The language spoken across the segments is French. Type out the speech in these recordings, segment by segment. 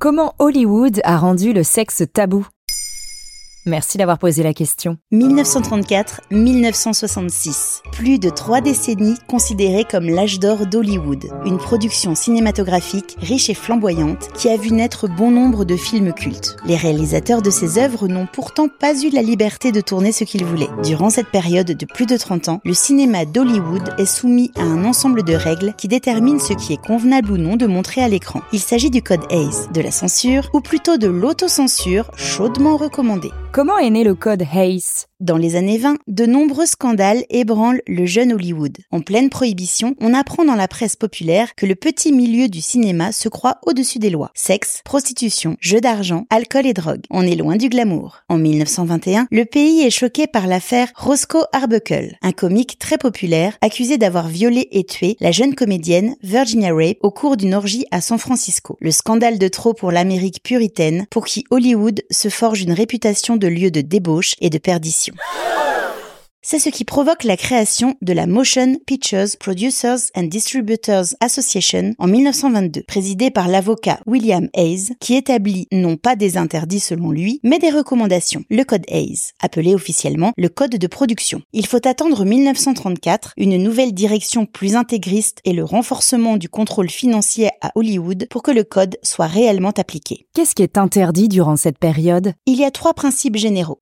Comment Hollywood a rendu le sexe tabou? Merci d'avoir posé la question. 1934-1966. Plus de trois décennies considérées comme l'âge d'or d'Hollywood. Une production cinématographique riche et flamboyante qui a vu naître bon nombre de films cultes. Les réalisateurs de ces œuvres n'ont pourtant pas eu la liberté de tourner ce qu'ils voulaient. Durant cette période de plus de 30 ans, le cinéma d'Hollywood est soumis à un ensemble de règles qui déterminent ce qui est convenable ou non de montrer à l'écran. Il s'agit du code Hayes, de la censure, ou plutôt de l'autocensure chaudement recommandée. Comment est né le code Hayes dans les années 20, de nombreux scandales ébranlent le jeune Hollywood. En pleine prohibition, on apprend dans la presse populaire que le petit milieu du cinéma se croit au-dessus des lois. Sexe, prostitution, jeux d'argent, alcool et drogue. On est loin du glamour. En 1921, le pays est choqué par l'affaire Roscoe Arbuckle, un comique très populaire accusé d'avoir violé et tué la jeune comédienne Virginia Rape au cours d'une orgie à San Francisco. Le scandale de trop pour l'Amérique puritaine pour qui Hollywood se forge une réputation de lieu de débauche et de perdition. C'est ce qui provoque la création de la Motion Pictures Producers and Distributors Association en 1922, présidée par l'avocat William Hayes, qui établit non pas des interdits selon lui, mais des recommandations, le code Hayes, appelé officiellement le code de production. Il faut attendre 1934, une nouvelle direction plus intégriste et le renforcement du contrôle financier à Hollywood pour que le code soit réellement appliqué. Qu'est-ce qui est interdit durant cette période? Il y a trois principes généraux.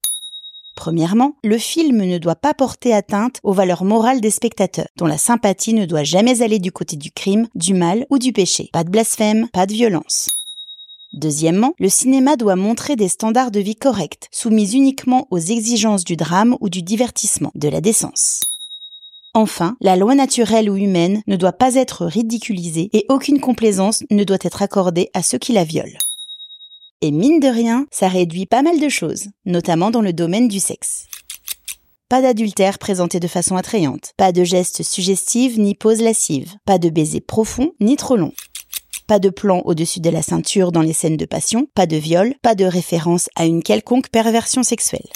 Premièrement, le film ne doit pas porter atteinte aux valeurs morales des spectateurs, dont la sympathie ne doit jamais aller du côté du crime, du mal ou du péché. Pas de blasphème, pas de violence. Deuxièmement, le cinéma doit montrer des standards de vie corrects, soumis uniquement aux exigences du drame ou du divertissement, de la décence. Enfin, la loi naturelle ou humaine ne doit pas être ridiculisée et aucune complaisance ne doit être accordée à ceux qui la violent. Et mine de rien, ça réduit pas mal de choses, notamment dans le domaine du sexe. Pas d'adultère présenté de façon attrayante, pas de gestes suggestifs ni poses lascives, pas de baisers profonds ni trop longs. Pas de plan au-dessus de la ceinture dans les scènes de passion, pas de viol, pas de référence à une quelconque perversion sexuelle.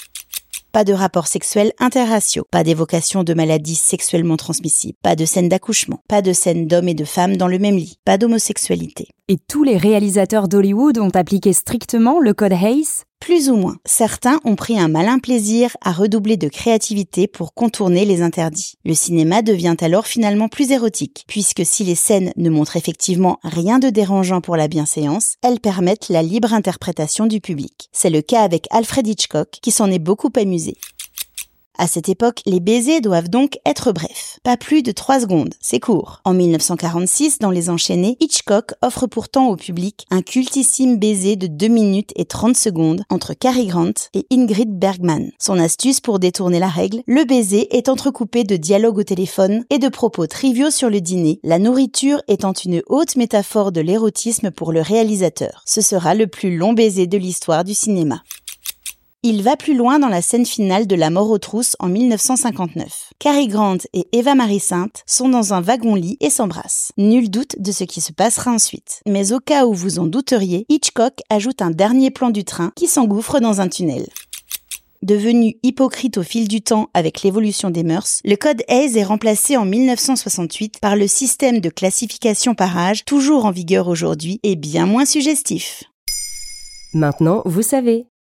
Pas de rapports sexuels interraciaux, pas d'évocation de maladies sexuellement transmissibles, pas de scènes d'accouchement, pas de scènes d'hommes et de femmes dans le même lit, pas d'homosexualité. Et tous les réalisateurs d'Hollywood ont appliqué strictement le code Hayes plus ou moins. Certains ont pris un malin plaisir à redoubler de créativité pour contourner les interdits. Le cinéma devient alors finalement plus érotique, puisque si les scènes ne montrent effectivement rien de dérangeant pour la bienséance, elles permettent la libre interprétation du public. C'est le cas avec Alfred Hitchcock, qui s'en est beaucoup amusé. À cette époque, les baisers doivent donc être brefs. Pas plus de 3 secondes, c'est court. En 1946, dans Les Enchaînés, Hitchcock offre pourtant au public un cultissime baiser de 2 minutes et 30 secondes entre Cary Grant et Ingrid Bergman. Son astuce pour détourner la règle, le baiser est entrecoupé de dialogues au téléphone et de propos triviaux sur le dîner, la nourriture étant une haute métaphore de l'érotisme pour le réalisateur. Ce sera le plus long baiser de l'histoire du cinéma. Il va plus loin dans la scène finale de La mort aux trousses en 1959. Cary Grant et Eva Marie Sainte sont dans un wagon-lit et s'embrassent. Nul doute de ce qui se passera ensuite. Mais au cas où vous en douteriez, Hitchcock ajoute un dernier plan du train qui s'engouffre dans un tunnel. Devenu hypocrite au fil du temps avec l'évolution des mœurs, le code Hayes est remplacé en 1968 par le système de classification par âge, toujours en vigueur aujourd'hui et bien moins suggestif. Maintenant, vous savez.